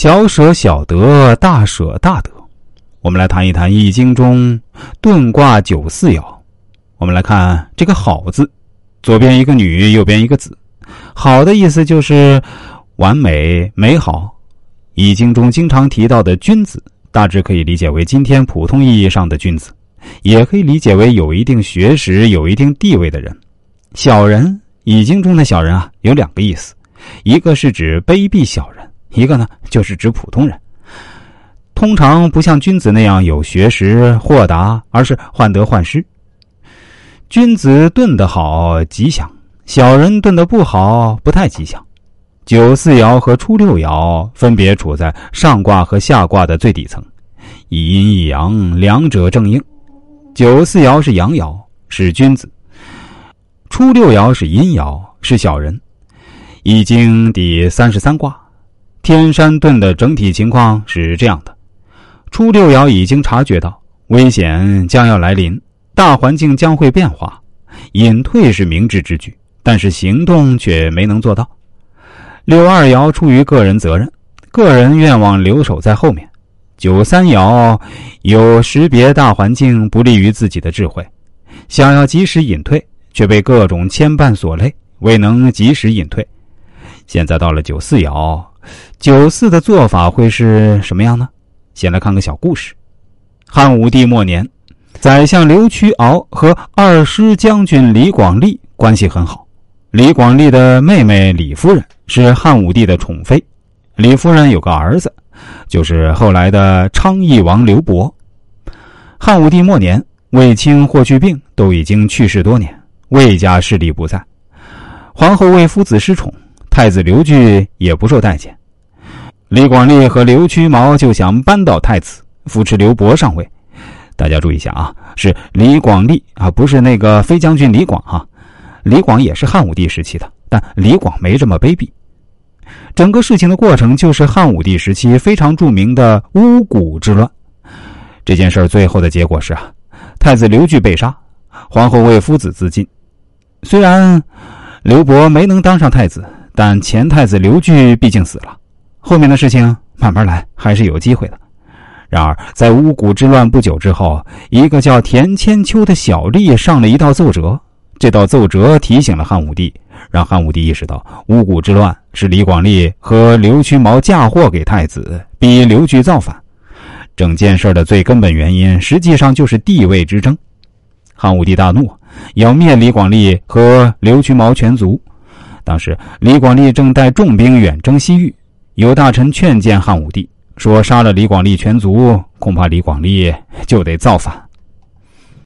小舍小得，大舍大得。我们来谈一谈《易经》中遁卦九四爻。我们来看这个“好”字，左边一个女，右边一个子。好的意思就是完美美好。《易经》中经常提到的君子，大致可以理解为今天普通意义上的君子，也可以理解为有一定学识、有一定地位的人。小人，《易经》中的小人啊，有两个意思，一个是指卑鄙小人。一个呢，就是指普通人，通常不像君子那样有学识、豁达，而是患得患失。君子遁得好，吉祥；小人遁得不好，不太吉祥。九四爻和初六爻分别处在上卦和下卦的最底层，一阴一阳，两者正应。九四爻是阳爻，是君子；初六爻是阴爻，是小人。易经第三十三卦。天山遁的整体情况是这样的：初六爻已经察觉到危险将要来临，大环境将会变化，隐退是明智之举，但是行动却没能做到。六二爻出于个人责任，个人愿望留守在后面。九三爻有识别大环境不利于自己的智慧，想要及时隐退，却被各种牵绊所累，未能及时隐退。现在到了九四爻。九四的做法会是什么样呢？先来看个小故事。汉武帝末年，宰相刘屈敖和二师将军李广利关系很好。李广利的妹妹李夫人是汉武帝的宠妃。李夫人有个儿子，就是后来的昌邑王刘伯。汉武帝末年，卫青、霍去病都已经去世多年，魏家势力不在，皇后为夫子失宠，太子刘据也不受待见。李广利和刘屈毛就想扳倒太子，扶持刘伯上位。大家注意一下啊，是李广利啊，不是那个飞将军李广哈。李广也是汉武帝时期的，但李广没这么卑鄙。整个事情的过程就是汉武帝时期非常著名的巫蛊之乱。这件事最后的结果是啊，太子刘据被杀，皇后为夫子自尽。虽然刘伯没能当上太子，但前太子刘据毕竟死了。后面的事情慢慢来，还是有机会的。然而，在巫蛊之乱不久之后，一个叫田千秋的小吏上了一道奏折。这道奏折提醒了汉武帝，让汉武帝意识到巫蛊之乱是李广利和刘屈毛嫁祸给太子，逼刘据造反。整件事的最根本原因，实际上就是地位之争。汉武帝大怒，要灭李广利和刘屈毛全族。当时，李广利正带重兵远征西域。有大臣劝谏汉武帝说：“杀了李广利全族，恐怕李广利就得造反。”